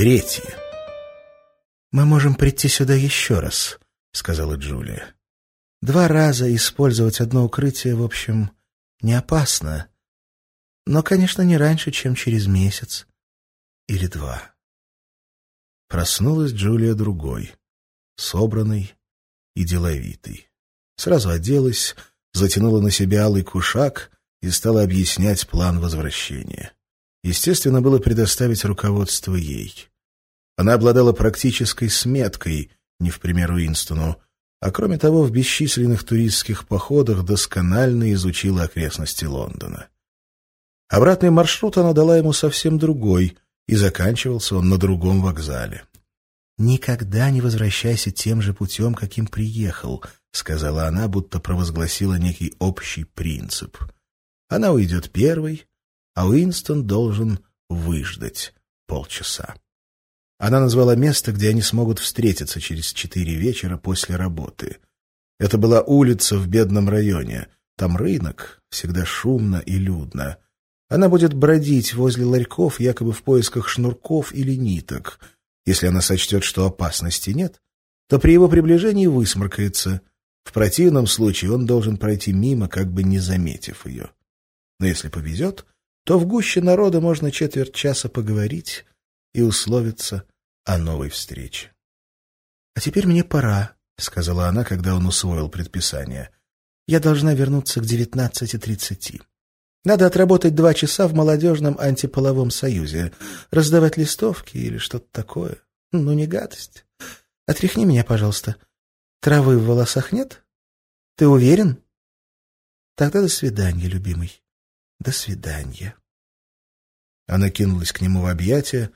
Третье. «Мы можем прийти сюда еще раз», — сказала Джулия. «Два раза использовать одно укрытие, в общем, не опасно. Но, конечно, не раньше, чем через месяц или два». Проснулась Джулия другой, собранной и деловитой. Сразу оделась, затянула на себя алый кушак и стала объяснять план возвращения. Естественно, было предоставить руководство ей. Она обладала практической сметкой, не в пример Уинстону, а кроме того в бесчисленных туристских походах досконально изучила окрестности Лондона. Обратный маршрут она дала ему совсем другой, и заканчивался он на другом вокзале. «Никогда не возвращайся тем же путем, каким приехал», — сказала она, будто провозгласила некий общий принцип. Она уйдет первой, а Уинстон должен выждать полчаса. Она назвала место, где они смогут встретиться через четыре вечера после работы. Это была улица в бедном районе. Там рынок, всегда шумно и людно. Она будет бродить возле ларьков, якобы в поисках шнурков или ниток. Если она сочтет, что опасности нет, то при его приближении высморкается. В противном случае он должен пройти мимо, как бы не заметив ее. Но если повезет, то в гуще народа можно четверть часа поговорить и условиться о новой встрече. — А теперь мне пора, — сказала она, когда он усвоил предписание. — Я должна вернуться к девятнадцати тридцати. Надо отработать два часа в молодежном антиполовом союзе, раздавать листовки или что-то такое. Ну, не гадость. Отряхни меня, пожалуйста. Травы в волосах нет? Ты уверен? Тогда до свидания, любимый. До свидания. Она кинулась к нему в объятия,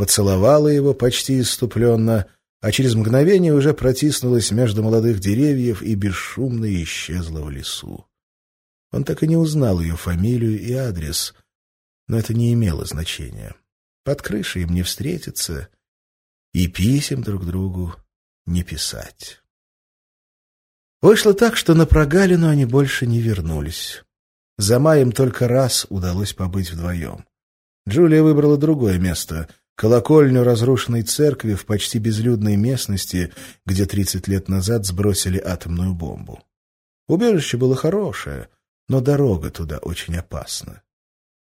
поцеловала его почти иступленно, а через мгновение уже протиснулась между молодых деревьев и бесшумно исчезла в лесу. Он так и не узнал ее фамилию и адрес, но это не имело значения. Под крышей им не встретиться и писем друг другу не писать. Вышло так, что на прогалину они больше не вернулись. За маем только раз удалось побыть вдвоем. Джулия выбрала другое место — колокольню разрушенной церкви в почти безлюдной местности, где 30 лет назад сбросили атомную бомбу. Убежище было хорошее, но дорога туда очень опасна.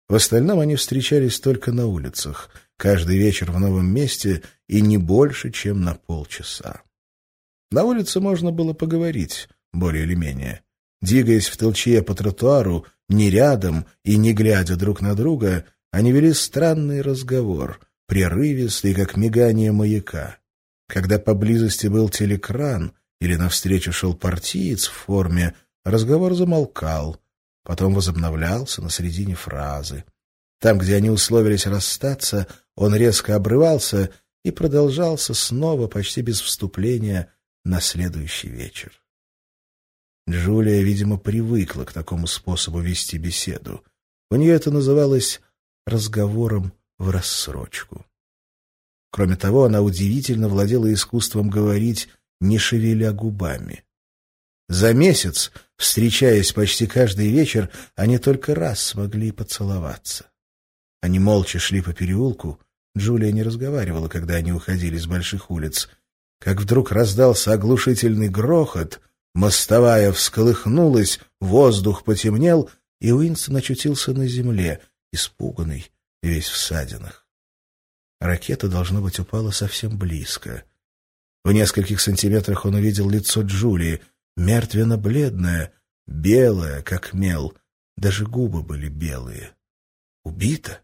В остальном они встречались только на улицах, каждый вечер в новом месте и не больше, чем на полчаса. На улице можно было поговорить, более или менее. Двигаясь в толчье по тротуару, не рядом и не глядя друг на друга, они вели странный разговор, прерывистый, как мигание маяка. Когда поблизости был телекран или навстречу шел партиец в форме, разговор замолкал, потом возобновлялся на середине фразы. Там, где они условились расстаться, он резко обрывался и продолжался снова, почти без вступления, на следующий вечер. Джулия, видимо, привыкла к такому способу вести беседу. У нее это называлось разговором в рассрочку. Кроме того, она удивительно владела искусством говорить, не шевеля губами. За месяц, встречаясь почти каждый вечер, они только раз смогли поцеловаться. Они молча шли по переулку. Джулия не разговаривала, когда они уходили с больших улиц. Как вдруг раздался оглушительный грохот — Мостовая всколыхнулась, воздух потемнел, и Уинстон очутился на земле, испуганный, весь в ссадинах. Ракета, должно быть, упала совсем близко. В нескольких сантиметрах он увидел лицо Джулии, мертвенно-бледное, белое, как мел. Даже губы были белые. Убита?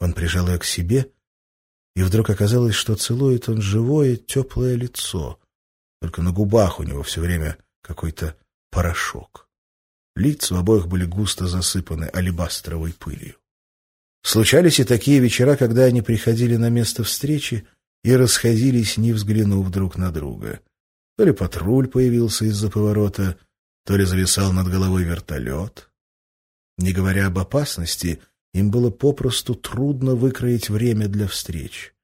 Он прижал ее к себе, и вдруг оказалось, что целует он живое, теплое лицо — только на губах у него все время какой-то порошок. Лица у обоих были густо засыпаны алебастровой пылью. Случались и такие вечера, когда они приходили на место встречи и расходились, не взглянув друг на друга. То ли патруль появился из-за поворота, то ли зависал над головой вертолет. Не говоря об опасности, им было попросту трудно выкроить время для встреч.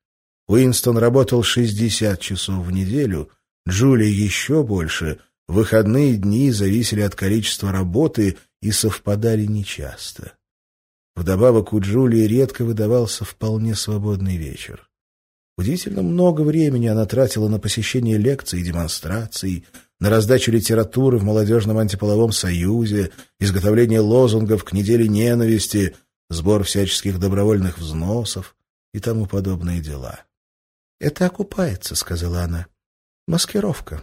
Уинстон работал 60 часов в неделю — Джулия еще больше. Выходные дни зависели от количества работы и совпадали нечасто. Вдобавок у Джулии редко выдавался вполне свободный вечер. Удивительно много времени она тратила на посещение лекций и демонстраций, на раздачу литературы в молодежном антиполовом союзе, изготовление лозунгов к неделе ненависти, сбор всяческих добровольных взносов и тому подобные дела. «Это окупается», — сказала она. «Маскировка.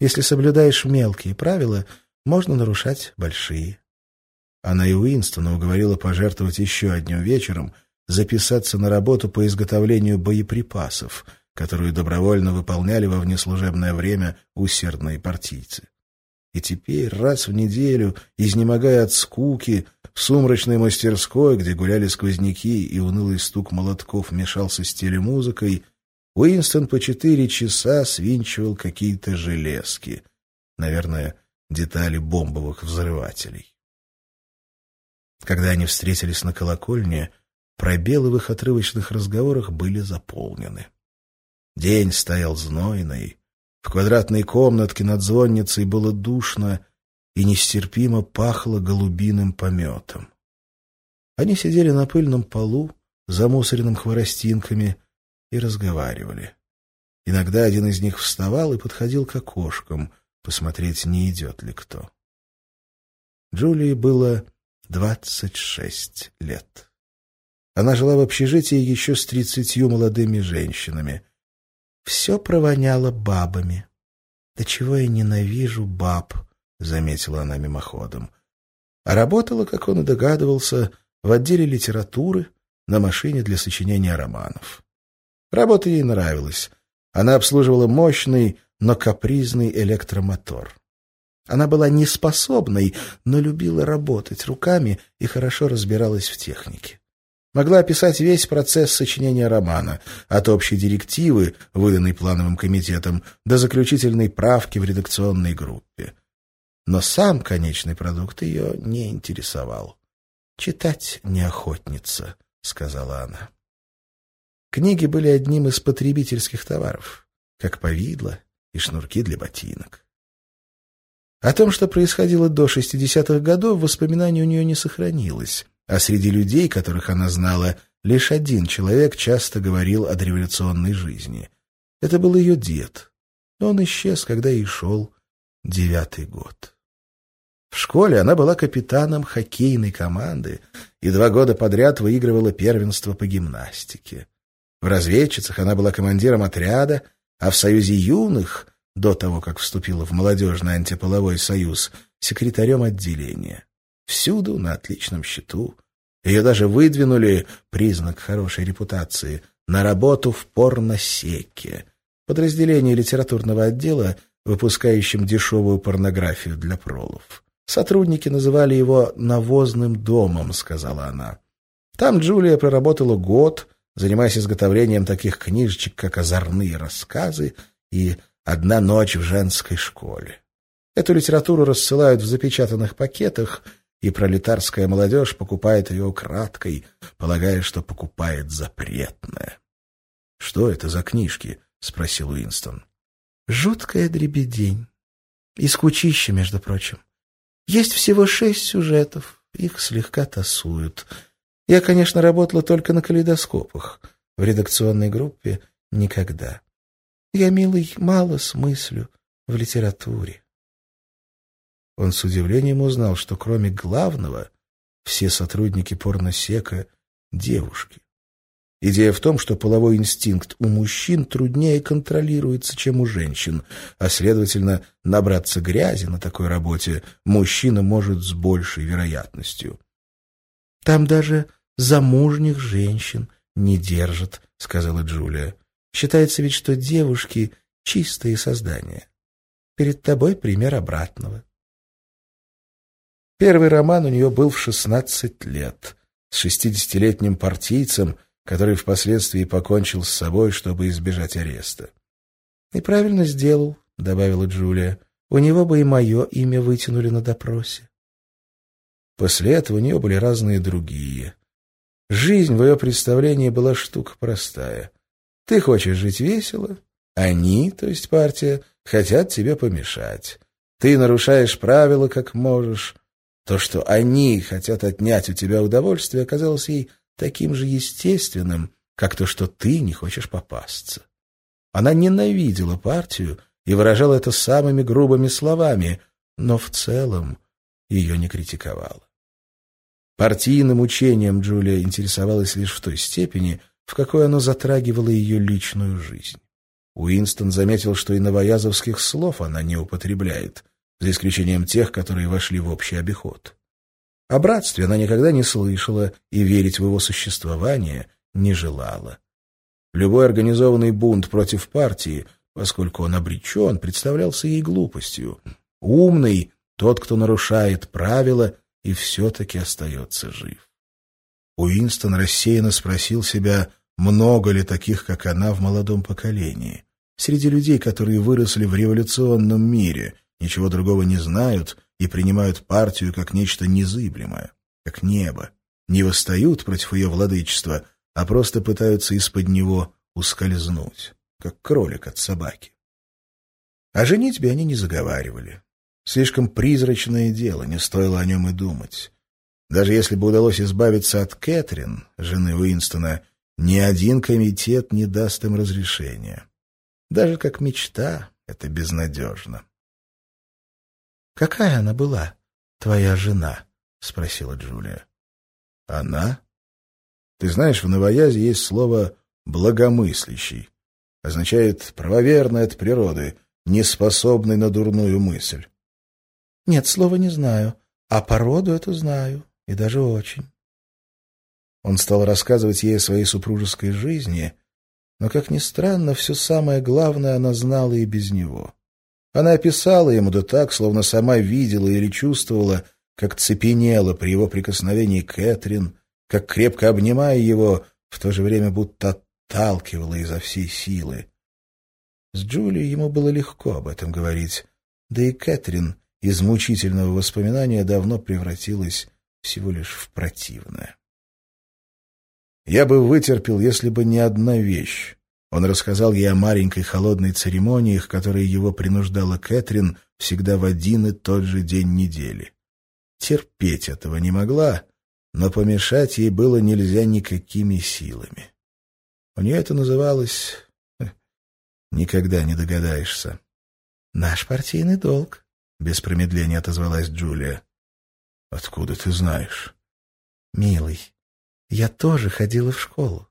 Если соблюдаешь мелкие правила, можно нарушать большие». Она и Уинстона уговорила пожертвовать еще одним вечером, записаться на работу по изготовлению боеприпасов, которую добровольно выполняли во внеслужебное время усердные партийцы. И теперь раз в неделю, изнемогая от скуки, в сумрачной мастерской, где гуляли сквозняки и унылый стук молотков мешался с телемузыкой, Уинстон по четыре часа свинчивал какие-то железки, наверное, детали бомбовых взрывателей. Когда они встретились на колокольне, пробелы в их отрывочных разговорах были заполнены. День стоял знойный, в квадратной комнатке над звонницей было душно и нестерпимо пахло голубиным пометом. Они сидели на пыльном полу, замусоренным хворостинками, и разговаривали. Иногда один из них вставал и подходил к окошкам, посмотреть, не идет ли кто. Джулии было двадцать шесть лет. Она жила в общежитии еще с тридцатью молодыми женщинами. Все провоняло бабами. «Да чего я ненавижу баб», — заметила она мимоходом. А работала, как он и догадывался, в отделе литературы на машине для сочинения романов. Работа ей нравилась. Она обслуживала мощный, но капризный электромотор. Она была неспособной, но любила работать руками и хорошо разбиралась в технике. Могла описать весь процесс сочинения романа, от общей директивы, выданной плановым комитетом, до заключительной правки в редакционной группе. Но сам конечный продукт ее не интересовал. «Читать неохотница», — сказала она. Книги были одним из потребительских товаров, как повидло и шнурки для ботинок. О том, что происходило до 60-х годов, воспоминаний у нее не сохранилось, а среди людей, которых она знала, лишь один человек часто говорил о революционной жизни. Это был ее дед. Он исчез, когда ей шел девятый год. В школе она была капитаном хоккейной команды и два года подряд выигрывала первенство по гимнастике. В разведчицах она была командиром отряда, а в Союзе юных, до того, как вступила в молодежный антиполовой союз, секретарем отделения. Всюду на отличном счету. Ее даже выдвинули, признак хорошей репутации, на работу в порносеке, подразделение литературного отдела, выпускающем дешевую порнографию для пролов. Сотрудники называли его «навозным домом», — сказала она. Там Джулия проработала год — занимаясь изготовлением таких книжечек, как «Озорные рассказы» и «Одна ночь в женской школе». Эту литературу рассылают в запечатанных пакетах, и пролетарская молодежь покупает ее украдкой, полагая, что покупает запретное. — Что это за книжки? — спросил Уинстон. — Жуткая дребедень. И скучище, между прочим. Есть всего шесть сюжетов, их слегка тасуют — я, конечно, работала только на калейдоскопах. В редакционной группе никогда. Я, милый, мало смыслю в литературе. Он с удивлением узнал, что кроме главного все сотрудники порносека — девушки. Идея в том, что половой инстинкт у мужчин труднее контролируется, чем у женщин, а, следовательно, набраться грязи на такой работе мужчина может с большей вероятностью. Там даже замужних женщин не держат, — сказала Джулия. Считается ведь, что девушки — чистые создания. Перед тобой пример обратного. Первый роман у нее был в шестнадцать лет, с шестидесятилетним партийцем, который впоследствии покончил с собой, чтобы избежать ареста. — И правильно сделал, — добавила Джулия. — У него бы и мое имя вытянули на допросе. После этого у нее были разные другие Жизнь в ее представлении была штука простая. Ты хочешь жить весело, они, то есть партия, хотят тебе помешать. Ты нарушаешь правила как можешь. То, что они хотят отнять у тебя удовольствие, оказалось ей таким же естественным, как то, что ты не хочешь попасться. Она ненавидела партию и выражала это самыми грубыми словами, но в целом ее не критиковала. Партийным учением Джулия интересовалась лишь в той степени, в какой оно затрагивало ее личную жизнь. Уинстон заметил, что и новоязовских слов она не употребляет, за исключением тех, которые вошли в общий обиход. О братстве она никогда не слышала и верить в его существование не желала. Любой организованный бунт против партии, поскольку он обречен, представлялся ей глупостью. Умный — тот, кто нарушает правила и все-таки остается жив. Уинстон рассеянно спросил себя, много ли таких, как она, в молодом поколении. Среди людей, которые выросли в революционном мире, ничего другого не знают и принимают партию как нечто незыблемое, как небо, не восстают против ее владычества, а просто пытаются из-под него ускользнуть, как кролик от собаки. О женитьбе они не заговаривали. Слишком призрачное дело, не стоило о нем и думать. Даже если бы удалось избавиться от Кэтрин, жены Уинстона, ни один комитет не даст им разрешения. Даже как мечта это безнадежно. «Какая она была, твоя жена?» — спросила Джулия. «Она? Ты знаешь, в новоязе есть слово «благомыслящий». Означает «правоверный от природы», неспособный на дурную мысль. «Нет, слова не знаю, а породу эту знаю, и даже очень». Он стал рассказывать ей о своей супружеской жизни, но, как ни странно, все самое главное она знала и без него. Она описала ему да так, словно сама видела или чувствовала, как цепенела при его прикосновении Кэтрин, как крепко обнимая его, в то же время будто отталкивала изо всей силы. С Джулией ему было легко об этом говорить, да и Кэтрин из мучительного воспоминания давно превратилась всего лишь в противное. Я бы вытерпел, если бы не одна вещь. Он рассказал ей о маленькой холодной церемонии, к которой его принуждала Кэтрин всегда в один и тот же день недели. Терпеть этого не могла, но помешать ей было нельзя никакими силами. У нее это называлось... Никогда не догадаешься. «Наш партийный долг», — без промедления отозвалась Джулия. «Откуда ты знаешь?» «Милый, я тоже ходила в школу.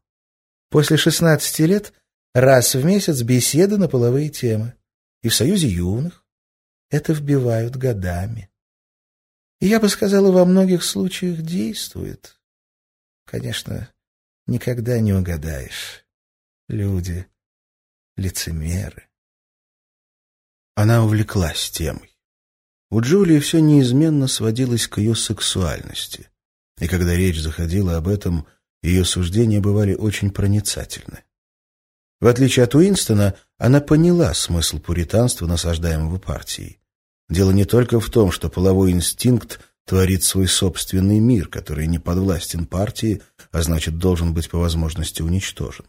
После шестнадцати лет раз в месяц беседы на половые темы. И в Союзе юных. Это вбивают годами. И я бы сказала, во многих случаях действует. Конечно, никогда не угадаешь. Люди — лицемеры. Она увлеклась темой. У Джулии все неизменно сводилось к ее сексуальности и когда речь заходила об этом, ее суждения бывали очень проницательны. В отличие от Уинстона, она поняла смысл пуританства, насаждаемого партией. Дело не только в том, что половой инстинкт творит свой собственный мир, который не подвластен партии, а значит, должен быть по возможности уничтожен.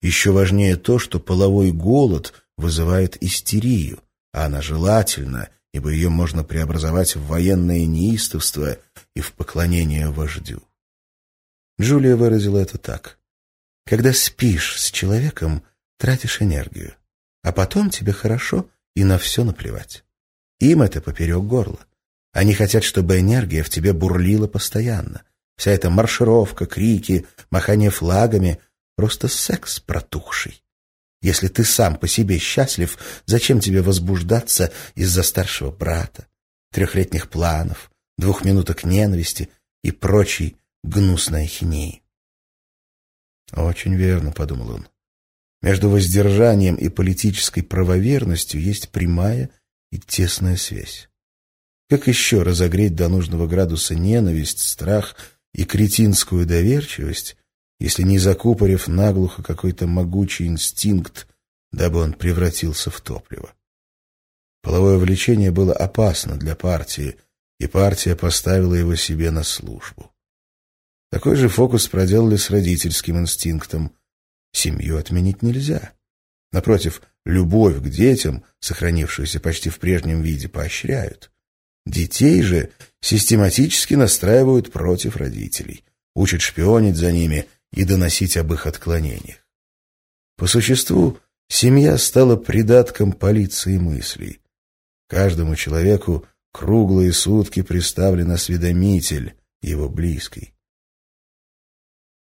Еще важнее то, что половой голод вызывает истерию, а она желательна, ибо ее можно преобразовать в военное неистовство и в поклонение вождю. Джулия выразила это так. Когда спишь с человеком, тратишь энергию, а потом тебе хорошо и на все наплевать. Им это поперек горла. Они хотят, чтобы энергия в тебе бурлила постоянно. Вся эта маршировка, крики, махание флагами — просто секс протухший. Если ты сам по себе счастлив, зачем тебе возбуждаться из-за старшего брата, трехлетних планов, двух минуток ненависти и прочей гнусной ахинеи. «Очень верно», — подумал он. «Между воздержанием и политической правоверностью есть прямая и тесная связь. Как еще разогреть до нужного градуса ненависть, страх и кретинскую доверчивость, если не закупорив наглухо какой-то могучий инстинкт, дабы он превратился в топливо? Половое влечение было опасно для партии — и партия поставила его себе на службу. Такой же фокус проделали с родительским инстинктом. Семью отменить нельзя. Напротив, любовь к детям, сохранившуюся почти в прежнем виде, поощряют. Детей же систематически настраивают против родителей, учат шпионить за ними и доносить об их отклонениях. По существу, семья стала придатком полиции мыслей. Каждому человеку круглые сутки приставлен осведомитель, его близкий.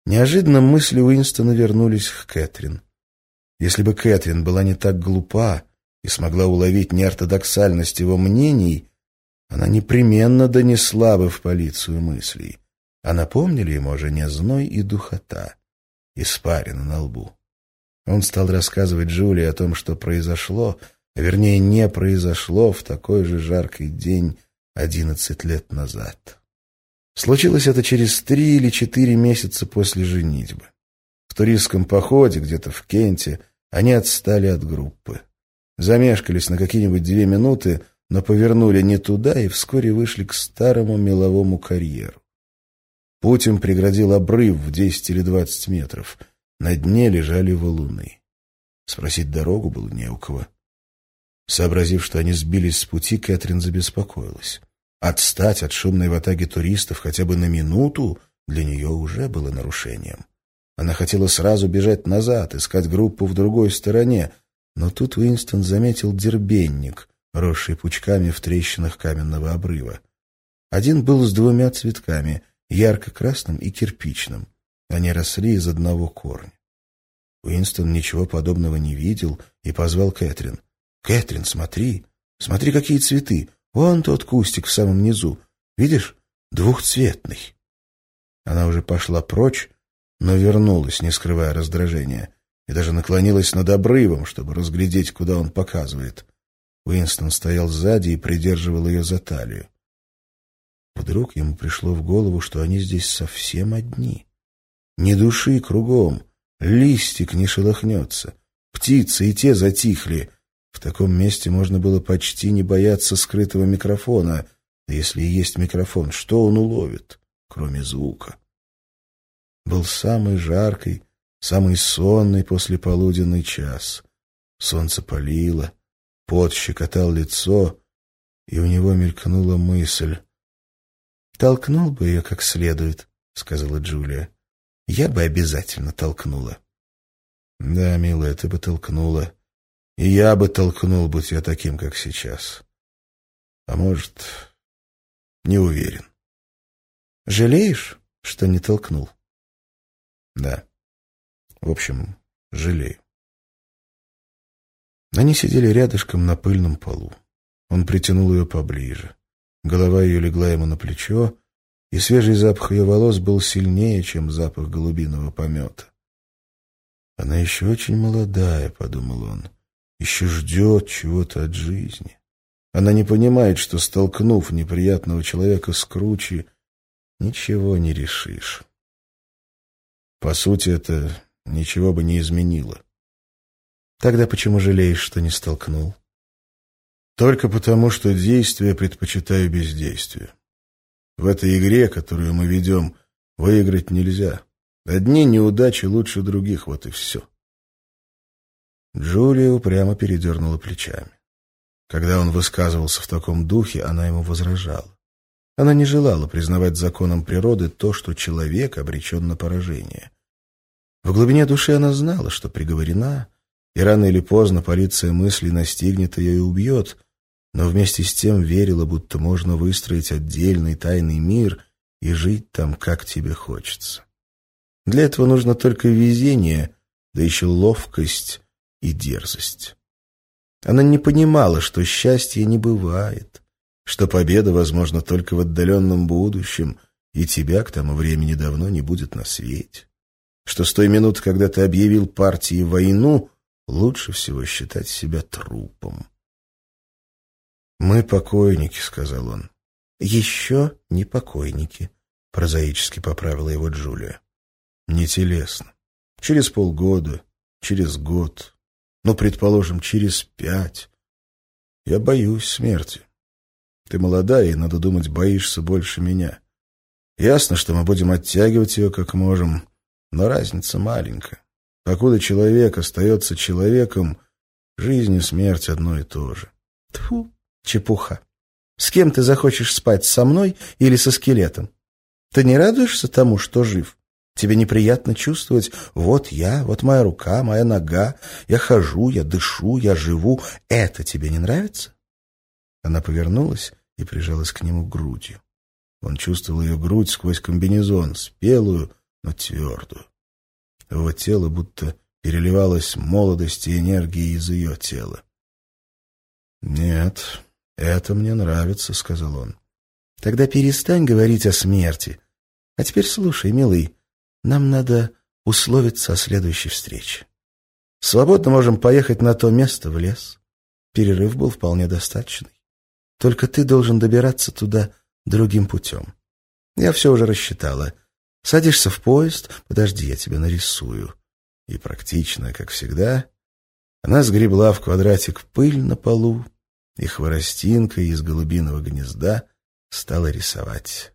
Неожиданно мысли Уинстона вернулись к Кэтрин. Если бы Кэтрин была не так глупа и смогла уловить неортодоксальность его мнений, она непременно донесла бы в полицию мыслей. А напомнили ему о жене зной и духота, испарина на лбу. Он стал рассказывать Джулии о том, что произошло, а вернее не произошло в такой же жаркий день одиннадцать лет назад. Случилось это через три или четыре месяца после женитьбы. В туристском походе где-то в Кенте они отстали от группы. Замешкались на какие-нибудь две минуты, но повернули не туда и вскоре вышли к старому меловому карьеру. Путь им преградил обрыв в десять или двадцать метров. На дне лежали валуны. Спросить дорогу было не у кого. Сообразив, что они сбились с пути, Кэтрин забеспокоилась. Отстать от шумной ватаги туристов хотя бы на минуту для нее уже было нарушением. Она хотела сразу бежать назад, искать группу в другой стороне, но тут Уинстон заметил дербенник, росший пучками в трещинах каменного обрыва. Один был с двумя цветками, ярко-красным и кирпичным. Они росли из одного корня. Уинстон ничего подобного не видел и позвал Кэтрин. «Кэтрин, смотри! Смотри, какие цветы! Вон тот кустик в самом низу. Видишь? Двухцветный. Она уже пошла прочь, но вернулась, не скрывая раздражения, и даже наклонилась над обрывом, чтобы разглядеть, куда он показывает. Уинстон стоял сзади и придерживал ее за талию. Вдруг ему пришло в голову, что они здесь совсем одни. Ни души кругом, листик не шелохнется, птицы и те затихли — в таком месте можно было почти не бояться скрытого микрофона. Если есть микрофон, что он уловит, кроме звука? Был самый жаркий, самый сонный послеполуденный час. Солнце палило, пот щекотал лицо, и у него мелькнула мысль. «Толкнул бы ее как следует», — сказала Джулия. «Я бы обязательно толкнула». «Да, милая, ты бы толкнула». И я бы толкнул, будь я таким, как сейчас. А может, не уверен. Жалеешь, что не толкнул? Да. В общем, жалею. Они сидели рядышком на пыльном полу. Он притянул ее поближе. Голова ее легла ему на плечо, и свежий запах ее волос был сильнее, чем запах голубиного помета. «Она еще очень молодая», — подумал он еще ждет чего-то от жизни. Она не понимает, что, столкнув неприятного человека с кручи, ничего не решишь. По сути, это ничего бы не изменило. Тогда почему жалеешь, что не столкнул? Только потому, что действие предпочитаю бездействию. В этой игре, которую мы ведем, выиграть нельзя. Одни неудачи лучше других, вот и все. Джулия упрямо передернула плечами. Когда он высказывался в таком духе, она ему возражала. Она не желала признавать законом природы то, что человек обречен на поражение. В глубине души она знала, что приговорена, и рано или поздно полиция мыслей настигнет ее и убьет, но вместе с тем верила, будто можно выстроить отдельный тайный мир и жить там, как тебе хочется. Для этого нужно только везение, да еще ловкость и дерзость. Она не понимала, что счастья не бывает, что победа возможна только в отдаленном будущем, и тебя к тому времени давно не будет на свете, что с той минуты, когда ты объявил партии войну, лучше всего считать себя трупом. «Мы покойники», — сказал он. «Еще не покойники», — прозаически поправила его Джулия. «Не телесно. Через полгода, через год, ну, предположим, через пять. Я боюсь смерти. Ты молодая, и, надо думать, боишься больше меня. Ясно, что мы будем оттягивать ее как можем, но разница маленькая. Покуда человек остается человеком, жизнь и смерть одно и то же. Тьфу, чепуха. С кем ты захочешь спать, со мной или со скелетом? Ты не радуешься тому, что жив? Тебе неприятно чувствовать, вот я, вот моя рука, моя нога, я хожу, я дышу, я живу. Это тебе не нравится?» Она повернулась и прижалась к нему грудью. Он чувствовал ее грудь сквозь комбинезон, спелую, но твердую. Его тело будто переливалось молодость и энергией из ее тела. «Нет, это мне нравится», — сказал он. «Тогда перестань говорить о смерти. А теперь слушай, милый, нам надо условиться о следующей встрече. Свободно можем поехать на то место, в лес. Перерыв был вполне достаточный. Только ты должен добираться туда другим путем. Я все уже рассчитала. Садишься в поезд, подожди, я тебя нарисую. И практично, как всегда, она сгребла в квадратик пыль на полу и хворостинкой из голубиного гнезда стала рисовать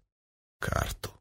карту.